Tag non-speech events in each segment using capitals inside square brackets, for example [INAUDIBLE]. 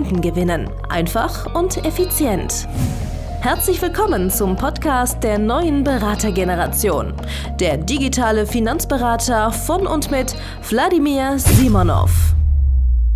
Kunden gewinnen. Einfach und effizient. Herzlich willkommen zum Podcast der neuen Beratergeneration. Der digitale Finanzberater von und mit Wladimir Simonov.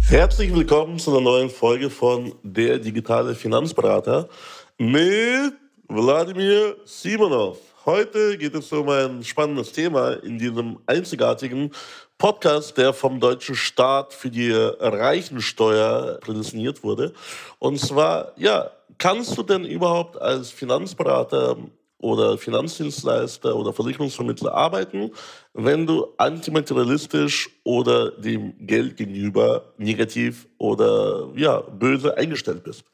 Herzlich willkommen zu einer neuen Folge von Der digitale Finanzberater mit Wladimir Simonov. Heute geht es um ein spannendes Thema in diesem einzigartigen Podcast, der vom deutschen Staat für die Reichensteuer prädestiniert wurde. Und zwar, ja, kannst du denn überhaupt als Finanzberater oder Finanzdienstleister oder Versicherungsvermittler arbeiten, wenn du antimaterialistisch oder dem Geld gegenüber negativ oder ja, böse eingestellt bist?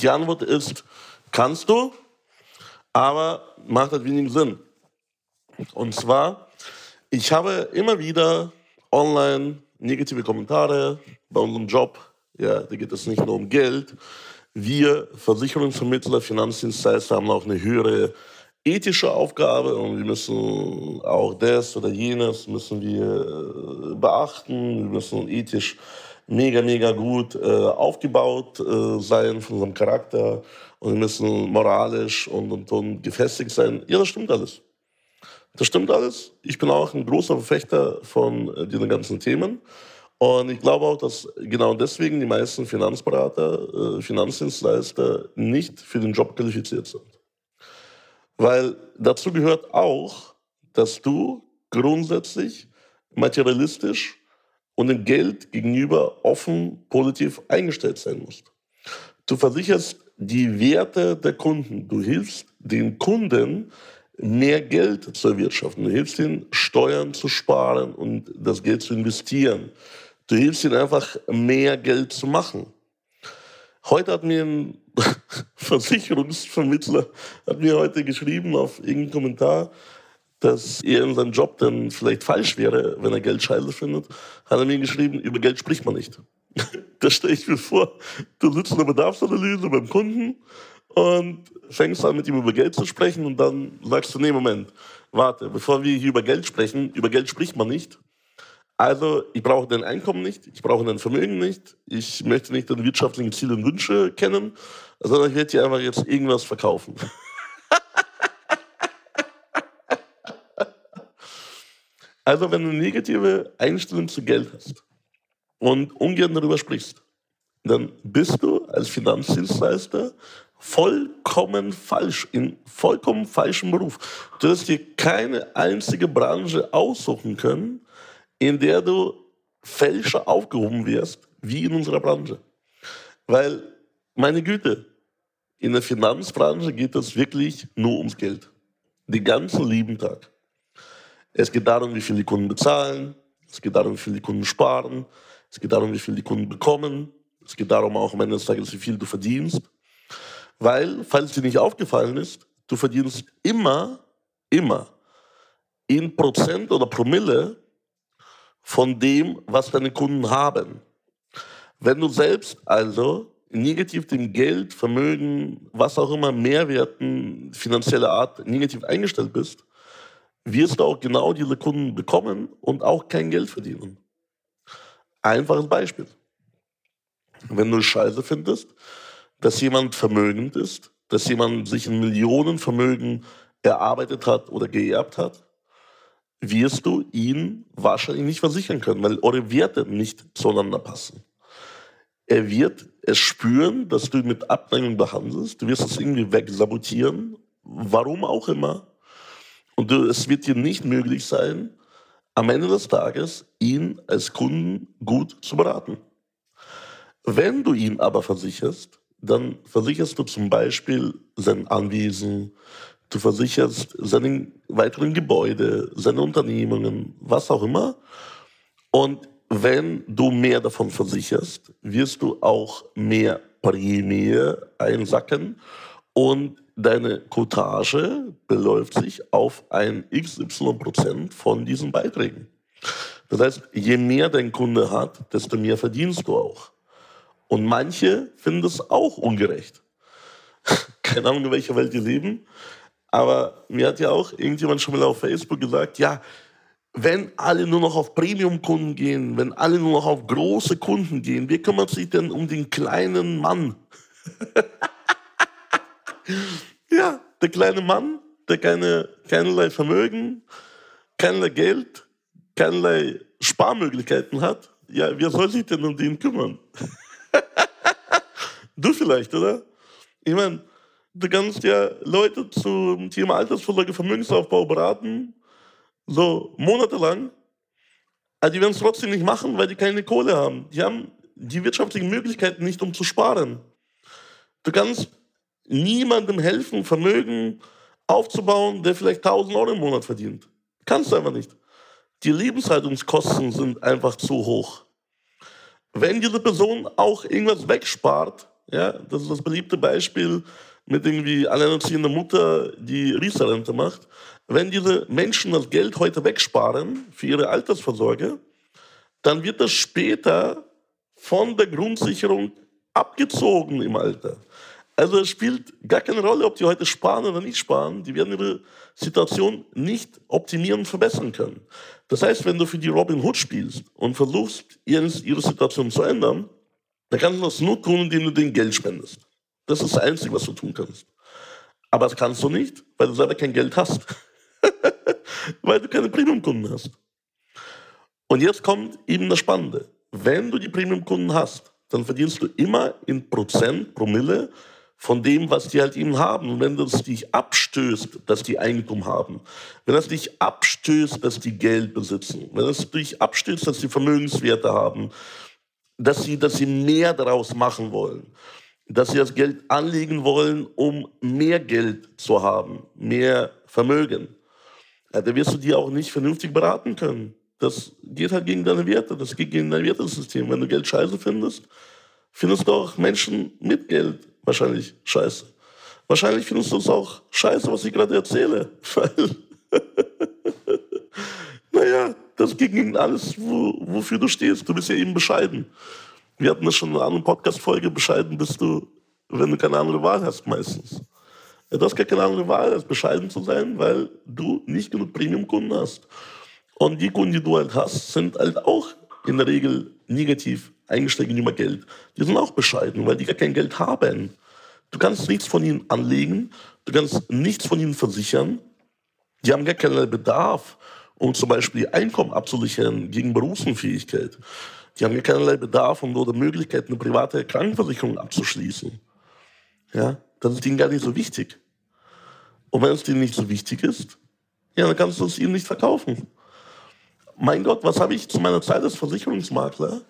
Die Antwort ist, kannst du, aber macht halt wenig Sinn. Und zwar, ich habe immer wieder online negative Kommentare bei unserem Job. Ja, da geht es nicht nur um Geld. Wir Versicherungsvermittler, Finanzdienstleister haben auch eine höhere ethische Aufgabe und wir müssen auch das oder jenes müssen wir äh, beachten. Wir müssen ethisch mega, mega gut äh, aufgebaut äh, sein von unserem Charakter und wir müssen moralisch und, und, und gefestigt sein. Ja, das stimmt alles. Das stimmt alles. Ich bin auch ein großer Verfechter von äh, diesen ganzen Themen. Und ich glaube auch, dass genau deswegen die meisten Finanzberater, äh, Finanzdienstleister nicht für den Job qualifiziert sind. Weil dazu gehört auch, dass du grundsätzlich materialistisch und dem Geld gegenüber offen positiv eingestellt sein musst. Du versicherst die Werte der Kunden. Du hilfst den Kunden, mehr Geld zu erwirtschaften. Du hilfst ihnen, Steuern zu sparen und das Geld zu investieren. Du hilfst ihnen einfach, mehr Geld zu machen. Heute hat mir ein [LAUGHS] Versicherungsvermittler hat mir heute geschrieben auf irgendeinen Kommentar, dass er in seinem Job dann vielleicht falsch wäre, wenn er Geld scheiße findet, hat er mir geschrieben, über Geld spricht man nicht. [LAUGHS] da stelle ich mir vor, du sitzt in der Bedarfsanalyse beim Kunden und fängst an, mit ihm über Geld zu sprechen und dann sagst du, nee, Moment, warte, bevor wir hier über Geld sprechen, über Geld spricht man nicht. Also, ich brauche dein Einkommen nicht, ich brauche dein Vermögen nicht, ich möchte nicht deine wirtschaftlichen Ziele und Wünsche kennen, sondern ich werde dir einfach jetzt irgendwas verkaufen. [LAUGHS] also, wenn du eine negative Einstellung zu Geld hast, und ungern darüber sprichst, dann bist du als Finanzdienstleister vollkommen falsch, in vollkommen falschem Beruf. Du wirst dir keine einzige Branche aussuchen können, in der du fälscher aufgehoben wirst, wie in unserer Branche. Weil, meine Güte, in der Finanzbranche geht es wirklich nur ums Geld. Den ganzen lieben Tag. Es geht darum, wie viel die Kunden bezahlen. Es geht darum, wie viel die Kunden sparen. Es geht darum, wie viel die Kunden bekommen. Es geht darum auch am Ende des Tages, wie viel du verdienst. Weil, falls dir nicht aufgefallen ist, du verdienst immer, immer in Prozent oder Promille von dem, was deine Kunden haben. Wenn du selbst also negativ dem Geld, Vermögen, was auch immer, Mehrwerten finanzieller Art negativ eingestellt bist, wirst du auch genau diese Kunden bekommen und auch kein Geld verdienen. Einfaches Beispiel. Wenn du Scheiße findest, dass jemand vermögend ist, dass jemand sich ein Millionenvermögen erarbeitet hat oder geerbt hat, wirst du ihn wahrscheinlich nicht versichern können, weil eure Werte nicht zueinander passen. Er wird es spüren, dass du ihn mit Abneigung behandelst. Du wirst es irgendwie wegsabotieren, warum auch immer. Und es wird dir nicht möglich sein, am Ende des Tages ihn als Kunden gut zu beraten. Wenn du ihn aber versicherst, dann versicherst du zum Beispiel sein Anwesen, du versicherst seine weiteren Gebäude, seine Unternehmungen, was auch immer. Und wenn du mehr davon versicherst, wirst du auch mehr Prämie einsacken und deine Cottage beläuft sich auf ein XY Prozent von diesen Beiträgen. Das heißt, je mehr dein Kunde hat, desto mehr verdienst du auch. Und manche finden das auch ungerecht. [LAUGHS] Keine Ahnung, in welcher Welt die leben. Aber mir hat ja auch irgendjemand schon mal auf Facebook gesagt, ja, wenn alle nur noch auf Premium-Kunden gehen, wenn alle nur noch auf große Kunden gehen, wie kümmert sich denn um den kleinen Mann? [LAUGHS] ja, der kleine Mann, der keine, keinerlei Vermögen, keinerlei Geld, keinerlei Sparmöglichkeiten hat. Ja, wer soll sich denn um den kümmern? [LAUGHS] du vielleicht, oder? Ich meine, du kannst ja Leute zum Thema Altersvorsorge, Vermögensaufbau beraten, so monatelang. Aber die werden es trotzdem nicht machen, weil die keine Kohle haben. Die haben die wirtschaftlichen Möglichkeiten nicht, um zu sparen. Du kannst niemandem helfen, Vermögen aufzubauen, der vielleicht 1000 Euro im Monat verdient. Kannst du einfach nicht. Die Lebenshaltungskosten sind einfach zu hoch. Wenn diese Person auch irgendwas wegspart, ja, das ist das beliebte Beispiel mit irgendwie alleinerziehender Mutter, die Riester-Rente macht, wenn diese Menschen das Geld heute wegsparen für ihre Altersvorsorge, dann wird das später von der Grundsicherung abgezogen im Alter. Also es spielt gar keine Rolle, ob die heute sparen oder nicht sparen. Die werden ihre Situation nicht optimieren und verbessern können. Das heißt, wenn du für die Robin Hood spielst und versuchst, ihre Situation zu ändern, dann kannst du das nur tun, indem du den Geld spendest. Das ist das Einzige, was du tun kannst. Aber das kannst du nicht, weil du selber kein Geld hast. [LAUGHS] weil du keine Premium-Kunden hast. Und jetzt kommt eben das Spannende. Wenn du die Premium-Kunden hast, dann verdienst du immer in Prozent, Promille von dem, was die halt eben haben. Und wenn das dich abstößt, dass die Eigentum haben, wenn das dich abstößt, dass die Geld besitzen, wenn es dich abstößt, dass sie Vermögenswerte haben, dass sie, dass sie mehr daraus machen wollen, dass sie das Geld anlegen wollen, um mehr Geld zu haben, mehr Vermögen, ja, da wirst du die auch nicht vernünftig beraten können. Das geht halt gegen deine Werte, das geht gegen dein Wertesystem. Wenn du Geld scheiße findest, findest du auch Menschen mit Geld wahrscheinlich scheiße. Wahrscheinlich findest du es auch scheiße, was ich gerade erzähle. [LAUGHS] Weil, [LAUGHS] naja, das gegen alles, wo, wofür du stehst. Du bist ja eben bescheiden. Wir hatten das schon in einer anderen Podcast-Folge. Bescheiden bist du, wenn du keine andere Wahl hast, meistens. Du hast gar keine andere Wahl, als bescheiden zu sein, weil du nicht genug Premium-Kunden hast. Und die Kunden, die du halt hast, sind halt auch in der Regel negativ eingestellt gegenüber Geld. Die sind auch bescheiden, weil die gar kein Geld haben. Du kannst nichts von ihnen anlegen, du kannst nichts von ihnen versichern. Die haben gar keinen Bedarf, um zum Beispiel ihr Einkommen abzusichern gegen Berufsunfähigkeit. Die haben gar keinerlei Bedarf um oder Möglichkeit, eine private Krankenversicherung abzuschließen. Ja, das ist ihnen gar nicht so wichtig. Und wenn es denen nicht so wichtig ist, ja, dann kannst du es ihnen nicht verkaufen. Mein Gott, was habe ich zu meiner Zeit als Versicherungsmakler,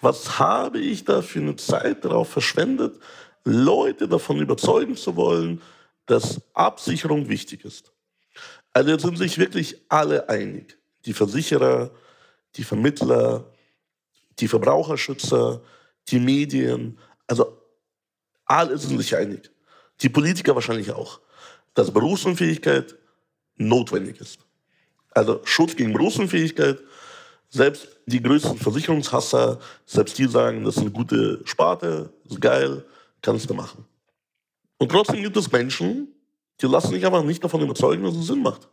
was habe ich da für eine Zeit darauf verschwendet, Leute davon überzeugen zu wollen, dass Absicherung wichtig ist. Also jetzt sind sich wirklich alle einig. Die Versicherer, die Vermittler, die Verbraucherschützer, die Medien, also alle sind sich einig. Die Politiker wahrscheinlich auch, dass Berufsunfähigkeit notwendig ist. Also Schutz gegen Berufsunfähigkeit, selbst die größten Versicherungshasser, selbst die sagen, das ist eine gute Sparte, ist geil, kannst du machen. Und trotzdem gibt es Menschen, die lassen sich einfach nicht davon überzeugen, dass es Sinn macht.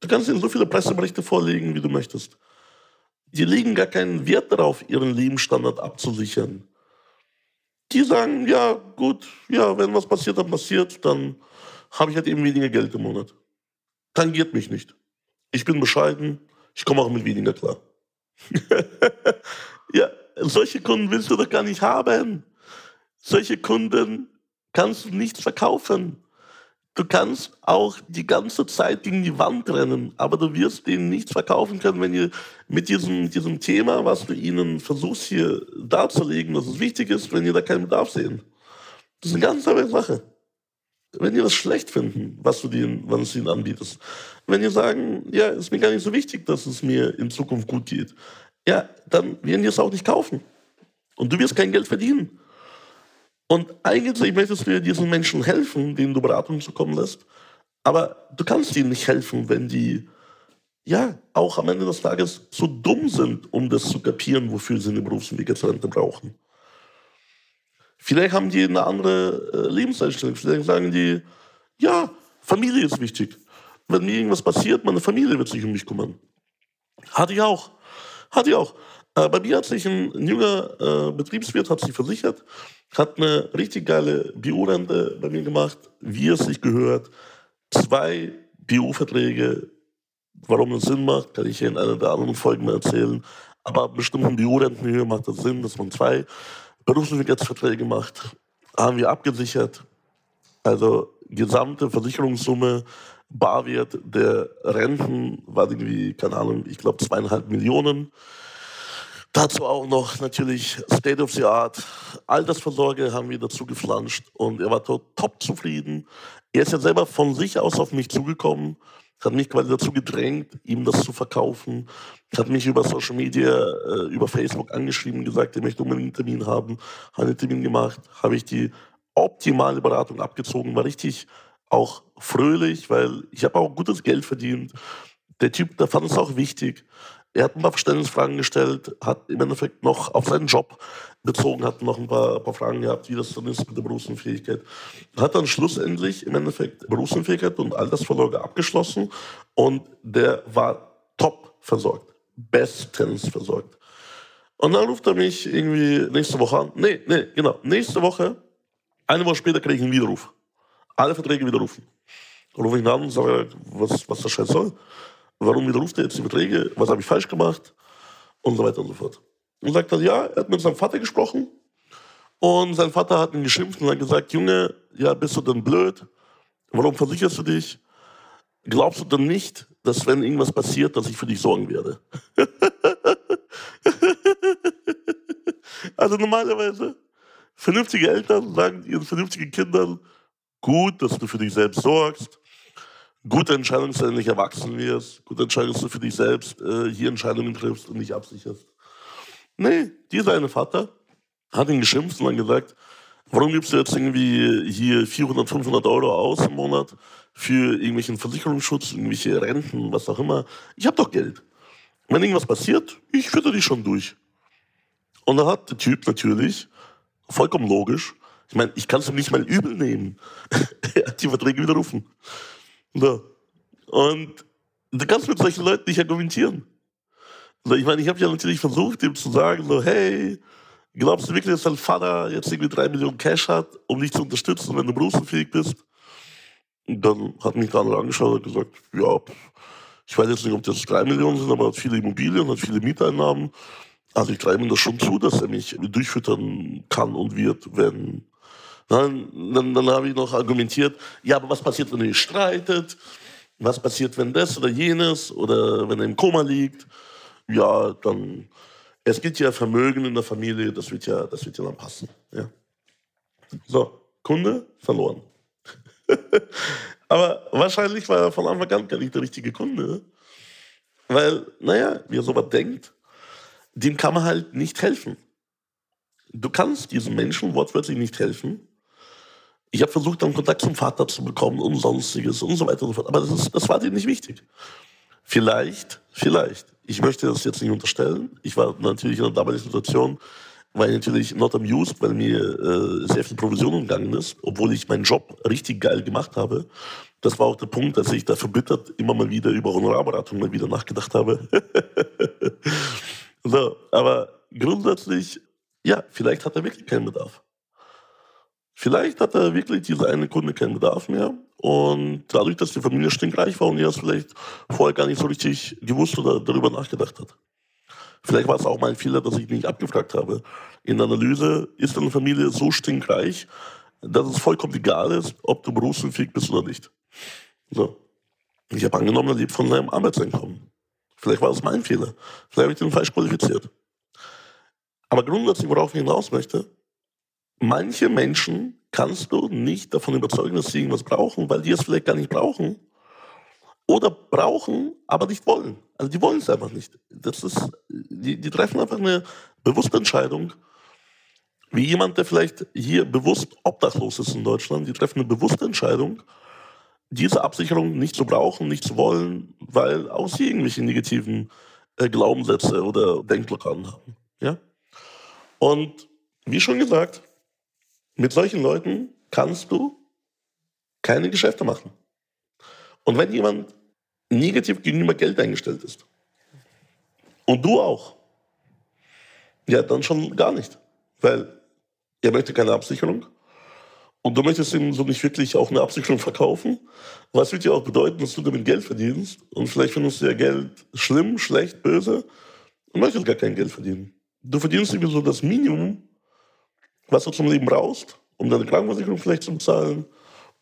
Du kannst ihnen so viele Presseberichte vorlegen, wie du möchtest. Die legen gar keinen Wert darauf, ihren Lebensstandard abzusichern. Die sagen, ja, gut, ja, wenn was passiert, dann passiert, dann habe ich halt eben weniger Geld im Monat. Tangiert mich nicht. Ich bin bescheiden, ich komme auch mit weniger klar. [LAUGHS] ja, solche Kunden willst du doch gar nicht haben. Solche Kunden kannst du nicht verkaufen. Du kannst auch die ganze Zeit gegen die Wand rennen, aber du wirst denen nichts verkaufen können, wenn ihr mit diesem, diesem Thema, was du ihnen versuchst hier darzulegen, dass es wichtig ist, wenn ihr da keinen Bedarf sehen. Das ist eine ganz andere Sache. Wenn ihr das schlecht finden, was du denen, was du ihnen anbietest. Wenn ihr sagen, ja, ist mir gar nicht so wichtig, dass es mir in Zukunft gut geht. ja, dann werden die es auch nicht kaufen. Und du wirst kein Geld verdienen. Und eigentlich möchtest du ja diesen Menschen helfen, denen du Beratung zukommen lässt. Aber du kannst ihnen nicht helfen, wenn die ja auch am Ende des Tages so dumm sind, um das zu kapieren, wofür sie eine Berufsentwicklungsrente brauchen. Vielleicht haben die eine andere äh, Lebenseinstellung. Vielleicht sagen die, ja, Familie ist wichtig. Wenn mir irgendwas passiert, meine Familie wird sich um mich kümmern. Hatte ich auch. Hatte ich auch. Äh, bei mir hat sich ein, ein junger äh, Betriebswirt hat sich versichert, hat eine richtig geile BU-Rente bei mir gemacht, wie es sich gehört. Zwei BU-Verträge, warum es Sinn macht, kann ich hier in einer der anderen Folgen mal erzählen. Aber ab bestimmten BU-Rentenhöhe macht das Sinn, dass man zwei Berufsverträge gemacht, haben wir abgesichert. Also gesamte Versicherungssumme, Barwert der Renten war irgendwie, keine Ahnung, ich glaube zweieinhalb Millionen. Dazu auch noch natürlich State of the Art. Altersvorsorge haben wir dazu geflanscht und er war top zufrieden. Er ist ja selber von sich aus auf mich zugekommen hat mich quasi dazu gedrängt, ihm das zu verkaufen. Hat mich über Social Media, äh, über Facebook angeschrieben, gesagt, er möchte unbedingt einen Termin haben. Habe einen Termin gemacht, habe ich die optimale Beratung abgezogen, war richtig auch fröhlich, weil ich habe auch gutes Geld verdient. Der Typ, der fand es auch wichtig. Er hat ein paar Verständnisfragen gestellt, hat im Endeffekt noch auf seinen Job bezogen, hat noch ein paar, ein paar Fragen gehabt, wie das dann ist mit der Berufsunfähigkeit. Hat dann schlussendlich im Endeffekt Berufsunfähigkeit und Altersvorsorge abgeschlossen und der war top versorgt, bestens versorgt. Und dann ruft er mich irgendwie nächste Woche an. Nee, nee, genau. Nächste Woche, eine Woche später kriege ich einen Widerruf. Alle Verträge widerrufen. Rufe ich ihn an und sage, was, was der Scheiß soll warum widerruft er jetzt die Verträge, was habe ich falsch gemacht und so weiter und so fort. Und sagt dann, ja, er hat mit seinem Vater gesprochen und sein Vater hat ihn geschimpft und hat gesagt, Junge, ja, bist du denn blöd? Warum versicherst du dich? Glaubst du denn nicht, dass wenn irgendwas passiert, dass ich für dich sorgen werde? [LAUGHS] also normalerweise, vernünftige Eltern sagen ihren vernünftigen Kindern, gut, dass du für dich selbst sorgst, gute Entscheidung, dass du endlich erwachsen wirst, gute Entscheidung, dass du für dich selbst äh, hier Entscheidungen triffst und nicht absicherst. Nee, dieser eine Vater hat ihn geschimpft und dann gesagt, warum gibst du jetzt irgendwie hier 400, 500 Euro aus im Monat für irgendwelchen Versicherungsschutz, irgendwelche Renten, was auch immer. Ich habe doch Geld. Wenn irgendwas passiert, ich führe dich schon durch. Und dann hat der Typ natürlich, vollkommen logisch, ich meine, ich kann es ihm nicht mal übel nehmen. [LAUGHS] er hat die Verträge widerrufen. So. Und du kannst mit solchen Leuten nicht argumentieren. So, ich meine, ich habe ja natürlich versucht, ihm zu sagen, so, hey, glaubst du wirklich, dass dein Vater jetzt irgendwie drei Millionen Cash hat, um dich zu unterstützen, wenn du berufsunfähig bist? Und dann hat mich der andere angeschaut und gesagt, ja, ich weiß jetzt nicht, ob das drei Millionen sind, aber er hat viele Immobilien, hat viele Mieteinnahmen. Also ich treibe ihm das schon zu, dass er mich durchfüttern kann und wird, wenn dann, dann, dann habe ich noch argumentiert, ja, aber was passiert, wenn ihr streitet? Was passiert, wenn das oder jenes oder wenn er im Koma liegt? Ja, dann, es gibt ja Vermögen in der Familie, das wird ja, das wird ja dann passen. Ja. So, Kunde verloren. [LAUGHS] aber wahrscheinlich war er von Anfang an gar nicht der richtige Kunde. Weil, naja, wer sowas denkt, dem kann man halt nicht helfen. Du kannst diesem Menschen wortwörtlich nicht helfen, ich habe versucht, dann Kontakt zum Vater zu bekommen und sonstiges und so weiter und so fort. Aber das, ist, das war dir nicht wichtig. Vielleicht, vielleicht, ich möchte das jetzt nicht unterstellen. Ich war natürlich in der damaligen Situation, ich natürlich not amused, weil mir äh, sehr viel Provision umgegangen ist, obwohl ich meinen Job richtig geil gemacht habe. Das war auch der Punkt, dass ich da verbittert immer mal wieder über Honorarberatung mal wieder nachgedacht habe. [LAUGHS] so, aber grundsätzlich, ja, vielleicht hat er wirklich keinen Bedarf. Vielleicht hat er wirklich dieser eine Kunde keinen Bedarf mehr. Und dadurch, dass die Familie stinkreich war und er es vielleicht vorher gar nicht so richtig gewusst oder darüber nachgedacht hat. Vielleicht war es auch mein Fehler, dass ich nicht abgefragt habe. In der Analyse ist eine Familie so stinkreich, dass es vollkommen egal ist, ob du berufsunfähig bist oder nicht. So. Ich habe angenommen, er lebt von seinem Arbeitseinkommen. Vielleicht war das mein Fehler. Vielleicht habe ich den falsch qualifiziert. Aber grundsätzlich, worauf ich hinaus möchte, manche Menschen kannst du nicht davon überzeugen, dass sie irgendwas brauchen, weil die es vielleicht gar nicht brauchen. oder brauchen, aber nicht wollen. Also die wollen es einfach nicht. Das ist, die, die treffen einfach eine bewusste Entscheidung, wie jemand, der vielleicht hier bewusst obdachlos ist in Deutschland, die treffen eine bewusste Entscheidung, diese Absicherung nicht zu brauchen, nicht zu wollen, weil auch sie irgendwelche negativen äh, Glaubenssätze oder Denkblockaden haben. Ja? Und wie schon gesagt, mit solchen Leuten kannst du keine Geschäfte machen. Und wenn jemand negativ gegenüber Geld eingestellt ist, und du auch, ja, dann schon gar nicht. Weil er möchte keine Absicherung. Und du möchtest ihm so nicht wirklich auch eine Absicherung verkaufen. Was wird ja auch bedeuten, dass du damit Geld verdienst. Und vielleicht findest du ja Geld schlimm, schlecht, böse und möchtest gar kein Geld verdienen. Du verdienst irgendwie so das Minimum, was du zum Leben brauchst, um deine Krankenversicherung vielleicht zu bezahlen,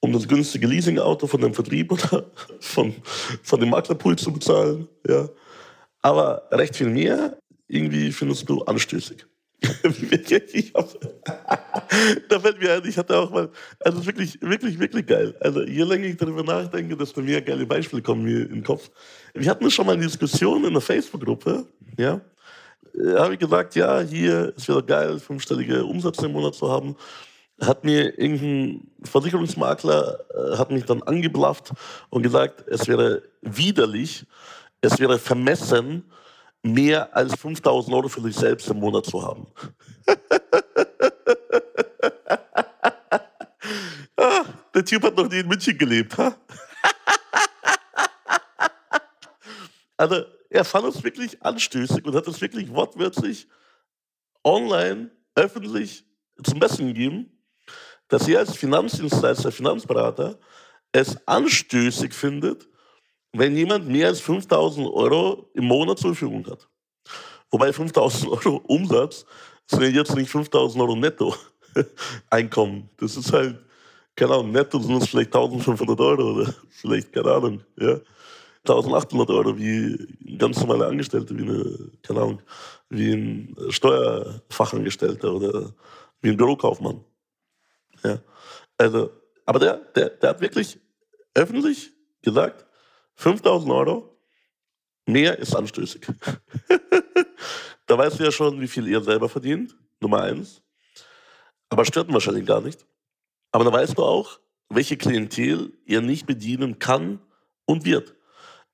um das günstige Leasingauto von dem Vertrieb oder [LAUGHS] von, von dem Maklerpool zu bezahlen. Ja. Aber recht viel mehr irgendwie findest du anstößig. [LAUGHS] hab, [LAUGHS] da fällt mir ein, ich hatte auch mal, also wirklich, wirklich, wirklich geil. Also je länger ich darüber nachdenke, desto mehr geile Beispiele kommen mir in den Kopf. Wir hatten schon mal eine Diskussion in einer Facebook-Gruppe, ja. Da habe ich gesagt, ja, hier ist wieder geil, fünfstellige Umsätze im Monat zu haben. Hat mir irgendein Versicherungsmakler, äh, hat mich dann angeblafft und gesagt, es wäre widerlich, es wäre vermessen, mehr als 5000 Euro für sich selbst im Monat zu haben. [LAUGHS] ah, der Typ hat noch nie in München gelebt. Ha? [LAUGHS] also, er fand es wirklich anstößig und hat es wirklich wortwörtlich online, öffentlich zum Besten gegeben, dass er als Finanzdienstleister, Finanzberater es anstößig findet, wenn jemand mehr als 5000 Euro im Monat zur Verfügung hat. Wobei 5000 [LAUGHS] Euro Umsatz sind jetzt nicht 5000 Euro netto [LAUGHS] Einkommen. Das ist halt, keine Ahnung, netto sind es vielleicht 1500 Euro oder vielleicht, keine Ahnung, ja. 1800 Euro wie ein ganz normaler Angestellter, wie eine, keine Ahnung, wie ein Steuerfachangestellter oder wie ein Bürokaufmann. Ja. Also, aber der, der, der hat wirklich öffentlich gesagt, 5000 Euro, mehr ist anstößig. [LAUGHS] da weißt du ja schon, wie viel ihr selber verdient, Nummer eins. Aber stört ihn wahrscheinlich gar nicht. Aber da weißt du auch, welche Klientel ihr nicht bedienen kann und wird.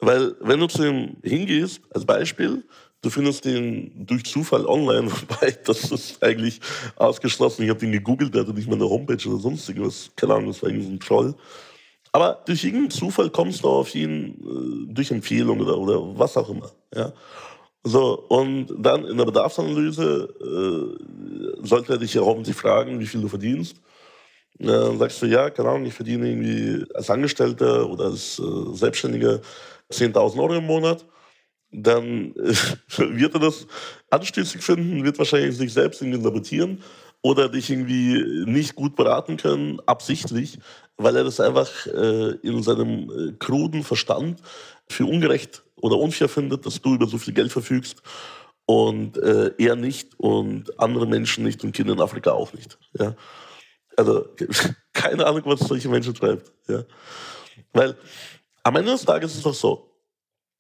Weil wenn du zu ihm hingehst, als Beispiel, du findest den durch Zufall online, [LAUGHS] wobei das ist eigentlich ausgeschlossen. Ich habe den gegoogelt, der hatte nicht mal eine Homepage oder sonstiges. Keine Ahnung, das war irgendwie so ein Troll. Aber durch irgendeinen Zufall kommst du auf ihn äh, durch Empfehlung oder, oder was auch immer. Ja? So, und dann in der Bedarfsanalyse äh, sollte er dich ja hoffentlich fragen, wie viel du verdienst. Dann sagst du, ja, keine Ahnung, ich verdiene irgendwie als Angestellter oder als äh, Selbstständiger 10.000 Euro im Monat. Dann äh, [LAUGHS] wird er das anstößig finden, wird wahrscheinlich sich selbst irgendwie sabotieren oder dich irgendwie nicht gut beraten können, absichtlich, weil er das einfach äh, in seinem äh, kruden Verstand für ungerecht oder unfair findet, dass du über so viel Geld verfügst und äh, er nicht und andere Menschen nicht und Kinder in Afrika auch nicht. Ja? Also [LAUGHS] keine Ahnung, was solche Menschen treibt. Ja? Weil am Ende des Tages ist es doch so,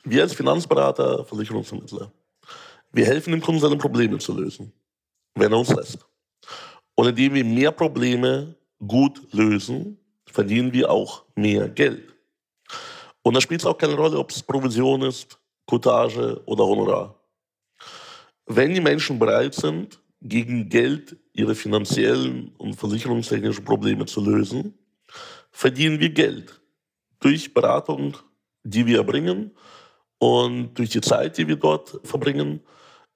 wir als Finanzberater, Versicherungsvermittler, wir helfen dem Kunden, seine Probleme zu lösen, wenn er uns lässt. Und indem wir mehr Probleme gut lösen, verdienen wir auch mehr Geld. Und da spielt es auch keine Rolle, ob es Provision ist, Cottage oder Honorar. Wenn die Menschen bereit sind, gegen Geld ihre finanziellen und versicherungstechnischen Probleme zu lösen, verdienen wir Geld durch Beratung, die wir erbringen und durch die Zeit, die wir dort verbringen,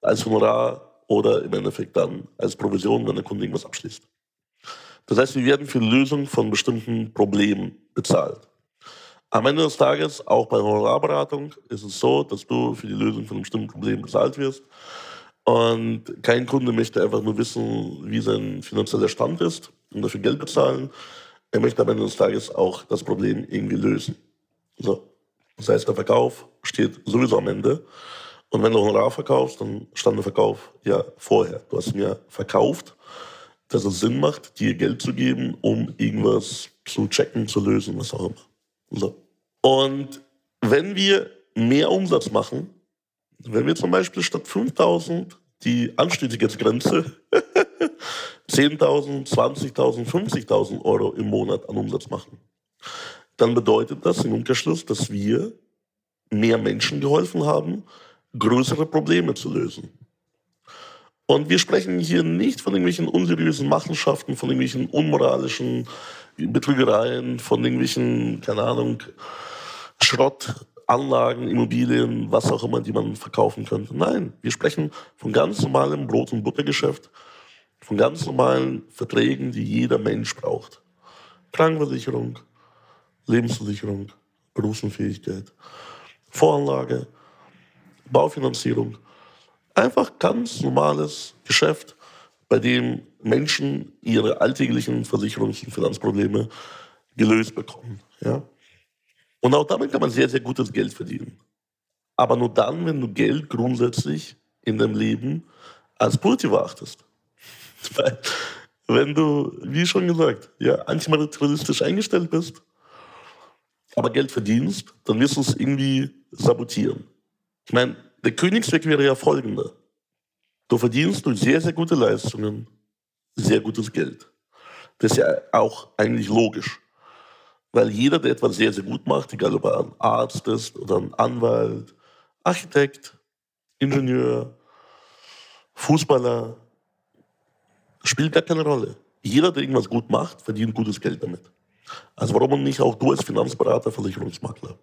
als Honorar oder im Endeffekt dann als Provision, wenn der Kunde irgendwas abschließt. Das heißt, wir werden für die Lösung von bestimmten Problemen bezahlt. Am Ende des Tages, auch bei Honorarberatung, ist es so, dass du für die Lösung von einem bestimmten Problem bezahlt wirst. Und kein Kunde möchte einfach nur wissen, wie sein finanzieller Stand ist und dafür Geld bezahlen. Er möchte am Ende des Tages auch das Problem irgendwie lösen. So. Das heißt, der Verkauf steht sowieso am Ende. Und wenn du Honorar verkaufst, dann stand der Verkauf ja vorher. Du hast mir verkauft, dass es Sinn macht, dir Geld zu geben, um irgendwas zu checken, zu lösen, was auch immer. So. Und wenn wir mehr Umsatz machen, wenn wir zum Beispiel statt 5000 die Anstiegsgrenze [LAUGHS] 10.000, 20.000, 50.000 Euro im Monat an Umsatz machen, dann bedeutet das im Umkehrschluss, dass wir mehr Menschen geholfen haben, größere Probleme zu lösen. Und wir sprechen hier nicht von irgendwelchen unseriösen Machenschaften, von irgendwelchen unmoralischen Betrügereien, von irgendwelchen, keine Ahnung, Schrottanlagen, Immobilien, was auch immer, die man verkaufen könnte. Nein, wir sprechen von ganz normalem Brot- und Buttergeschäft, von ganz normalen Verträgen, die jeder Mensch braucht. Krankenversicherung, Lebensversicherung, Berufsunfähigkeit, Voranlage, Baufinanzierung. Einfach ganz normales Geschäft, bei dem Menschen ihre alltäglichen Versicherungs- und Finanzprobleme gelöst bekommen. Ja? Und auch damit kann man sehr, sehr gutes Geld verdienen. Aber nur dann, wenn du Geld grundsätzlich in deinem Leben als positiv achtest. Weil, [LAUGHS] wenn du, wie schon gesagt, ja, antimaterialistisch eingestellt bist, aber Geld verdienst, dann wirst du es irgendwie sabotieren. Ich meine, der Königsweg wäre ja folgender. Du verdienst durch sehr, sehr gute Leistungen sehr gutes Geld. Das ist ja auch eigentlich logisch. Weil jeder, der etwas sehr, sehr gut macht, egal ob er ein Arzt ist oder ein Anwalt, Architekt, Ingenieur, Fußballer, spielt gar keine Rolle. Jeder, der irgendwas gut macht, verdient gutes Geld damit. Also warum nicht auch du als Finanzberater, Versicherungsmakler?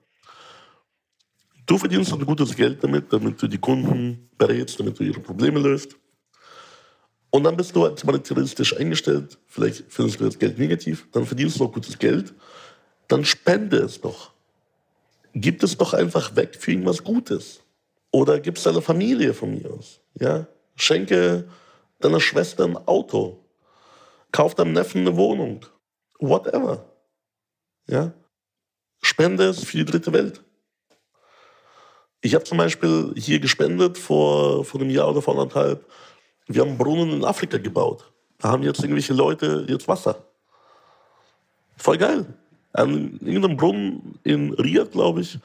Du verdienst ein gutes Geld damit, damit du die Kunden berätst, damit du ihre Probleme löst. Und dann bist du als materialistisch eingestellt, vielleicht findest du das Geld negativ, dann verdienst du noch gutes Geld, dann spende es doch. Gib es doch einfach weg für irgendwas Gutes. Oder gib es deiner Familie von mir aus. Ja? Schenke deiner Schwester ein Auto. Kauf deinem Neffen eine Wohnung. Whatever. Ja? Spende es für die dritte Welt. Ich habe zum Beispiel hier gespendet vor, vor einem Jahr oder vor anderthalb. Wir haben Brunnen in Afrika gebaut. Da haben jetzt irgendwelche Leute jetzt Wasser. Voll geil. An irgendeinem Brunnen in Riyadh, glaube ich,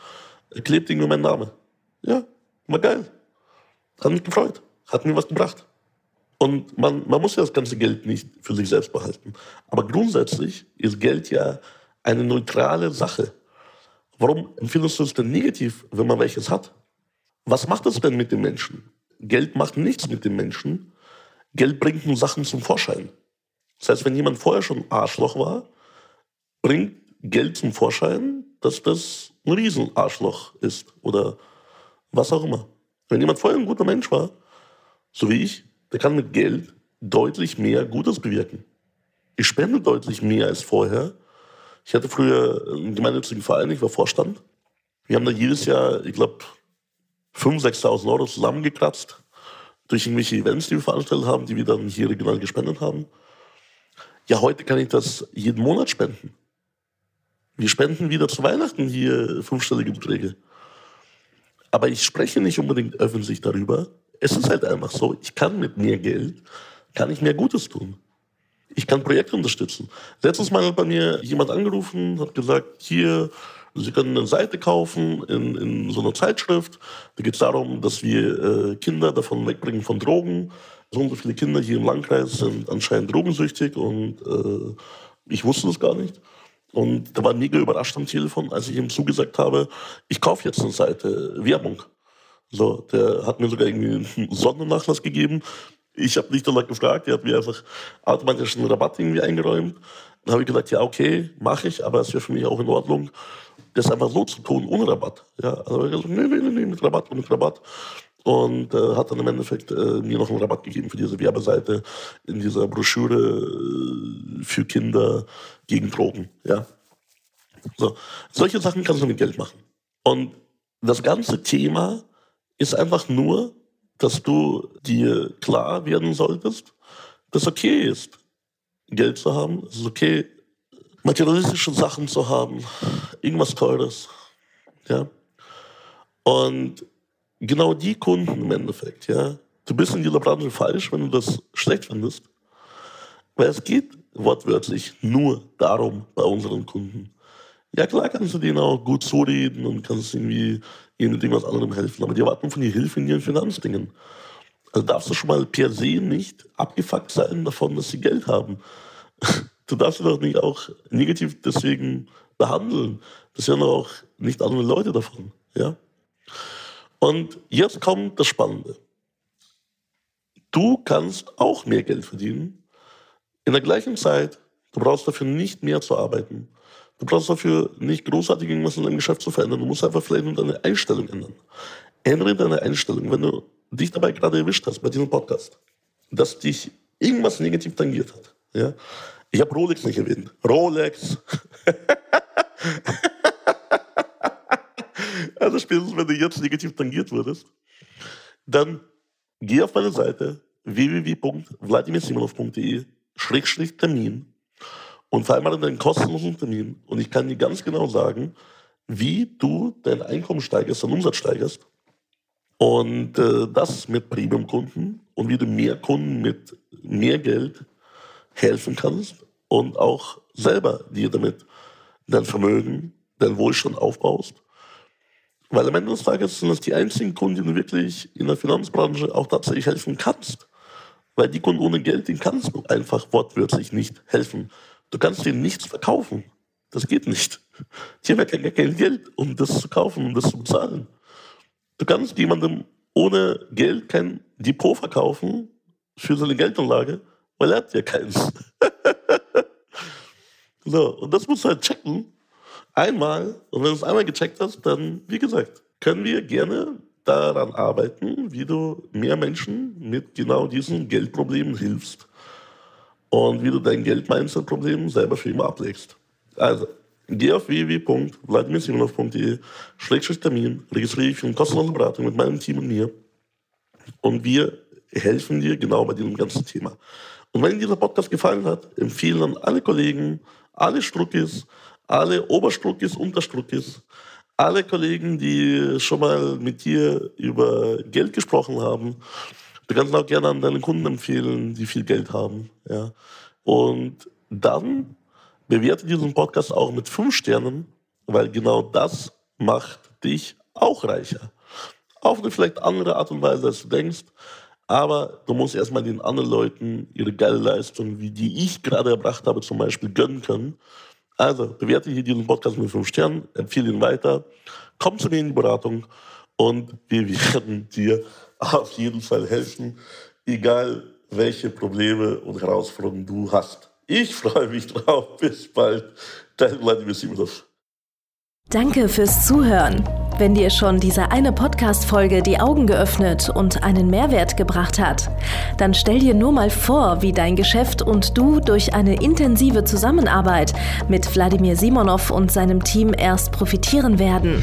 klebt irgendwie mein Name. Ja, war geil. Hat mich gefreut. Hat mir was gebracht. Und man, man muss ja das ganze Geld nicht für sich selbst behalten. Aber grundsätzlich ist Geld ja eine neutrale Sache. Warum empfindest du es denn negativ, wenn man welches hat? Was macht es denn mit den Menschen? Geld macht nichts mit den Menschen. Geld bringt nur Sachen zum Vorschein. Das heißt, wenn jemand vorher schon Arschloch war, bringt Geld zum Vorschein, dass das ein Riesenarschloch ist oder was auch immer. Wenn jemand vorher ein guter Mensch war, so wie ich, der kann mit Geld deutlich mehr Gutes bewirken. Ich spende deutlich mehr als vorher, ich hatte früher einen gemeinnützigen Verein, ich war Vorstand. Wir haben da jedes Jahr, ich glaube, 5.000, 6.000 Euro zusammengekratzt durch irgendwelche Events, die wir veranstaltet haben, die wir dann hier regional gespendet haben. Ja, heute kann ich das jeden Monat spenden. Wir spenden wieder zu Weihnachten hier fünfstellige Beträge. Aber ich spreche nicht unbedingt öffentlich darüber. Es ist halt einfach so, ich kann mit mehr Geld, kann ich mehr Gutes tun. Ich kann Projekte unterstützen. Letztes Mal hat bei mir jemand angerufen, hat gesagt, hier, Sie können eine Seite kaufen in, in so einer Zeitschrift. Da geht es darum, dass wir äh, Kinder davon wegbringen von Drogen. So und so viele Kinder hier im Landkreis sind anscheinend drogensüchtig und äh, ich wusste das gar nicht. Und da war mega überrascht am Telefon, als ich ihm zugesagt habe, ich kaufe jetzt eine Seite Werbung. So, der hat mir sogar irgendwie einen Sondernachlass gegeben. Ich habe nicht danach gefragt, er hat mir einfach automatisch einen Rabatt irgendwie eingeräumt. Dann habe ich gesagt, ja, okay, mache ich, aber es wäre für mich auch in Ordnung, das einfach so zu tun, ohne Rabatt. Ja, also ich gesagt, nee, nee, nee, mit Rabatt, mit Rabatt. Und äh, hat dann im Endeffekt äh, mir noch einen Rabatt gegeben für diese Werbeseite in dieser Broschüre äh, für Kinder gegen Drogen. Ja. So. Solche Sachen kannst du mit Geld machen. Und das ganze Thema ist einfach nur, dass du dir klar werden solltest, dass okay ist, Geld zu haben. Es ist okay, materialistische Sachen zu haben, irgendwas Teures. Ja? Und genau die Kunden im Endeffekt, ja, du bist in dieser Branche falsch, wenn du das schlecht findest. Weil es geht wortwörtlich nur darum bei unseren Kunden. Ja klar kannst du denen auch gut zureden und kannst irgendwie ihnen mit irgendwas anderem helfen, aber die erwarten von dir Hilfe in ihren Finanzdingen. Also darfst du schon mal per se nicht abgefuckt sein davon, dass sie Geld haben. [LAUGHS] Du darfst sie doch nicht auch negativ deswegen behandeln. Das sind auch nicht andere Leute davon. Ja? Und jetzt kommt das Spannende. Du kannst auch mehr Geld verdienen. In der gleichen Zeit, du brauchst dafür nicht mehr zu arbeiten. Du brauchst dafür nicht großartig irgendwas in deinem Geschäft zu verändern. Du musst einfach vielleicht nur deine Einstellung ändern. Ändere deine Einstellung, wenn du dich dabei gerade erwischt hast bei diesem Podcast, dass dich irgendwas negativ tangiert hat. Ja? Ich habe Rolex nicht erwähnt. Rolex. [LAUGHS] also spätestens, wenn du jetzt negativ tangiert wurdest, dann geh auf meine Seite www.vladimirsimonov.de Termin und vereinbare deinen kostenlosen Termin und ich kann dir ganz genau sagen, wie du dein Einkommen steigerst, deinen Umsatz steigerst und äh, das mit Premium-Kunden und wie du mehr Kunden mit mehr Geld helfen kannst und auch selber dir damit dein Vermögen, dein Wohlstand aufbaust. Weil am Ende des Tages sind das die einzigen Kunden, die du wirklich in der Finanzbranche auch tatsächlich helfen kannst. Weil die Kunden ohne Geld, denen kannst du einfach wortwörtlich nicht helfen. Du kannst denen nichts verkaufen. Das geht nicht. Die haben ja kein, kein Geld, um das zu kaufen, um das zu bezahlen. Du kannst jemandem ohne Geld kein Depot verkaufen für seine Geldanlage, weil er hat ja keins. [LAUGHS] so, und das musst du halt checken. Einmal. Und wenn du es einmal gecheckt hast, dann, wie gesagt, können wir gerne daran arbeiten, wie du mehr Menschen mit genau diesen Geldproblemen hilfst und wie du dein Geld-Mindset-Problem selber für immer ablegst. Also, geh auf www.vladimirsimonov.de Termin, registriere dich für eine kostenlose Beratung mit meinem Team und mir und wir helfen dir genau bei diesem ganzen Thema. Und wenn dir dieser Podcast gefallen hat, empfehlen an alle Kollegen, alle Struckis, alle Oberstruckis, Unterstruckis, alle Kollegen, die schon mal mit dir über Geld gesprochen haben. Du kannst auch gerne an deine Kunden empfehlen, die viel Geld haben. Ja. Und dann bewerte diesen Podcast auch mit fünf Sternen, weil genau das macht dich auch reicher. Auf eine vielleicht andere Art und Weise, als du denkst. Aber du musst erstmal den anderen Leuten ihre geile Leistung, wie die ich gerade erbracht habe, zum Beispiel gönnen können. Also bewerte hier diesen Podcast mit fünf Sternen, empfehle ihn weiter, komm zu mir in die Beratung und wir [LAUGHS] werden dir auf jeden Fall helfen, egal welche Probleme und Herausforderungen du hast. Ich freue mich drauf. [LAUGHS] Bis bald. Dein Vladimir Simonov. Danke fürs Zuhören. Wenn dir schon diese eine Podcast-Folge die Augen geöffnet und einen Mehrwert gebracht hat, dann stell dir nur mal vor, wie dein Geschäft und du durch eine intensive Zusammenarbeit mit Wladimir Simonov und seinem Team erst profitieren werden.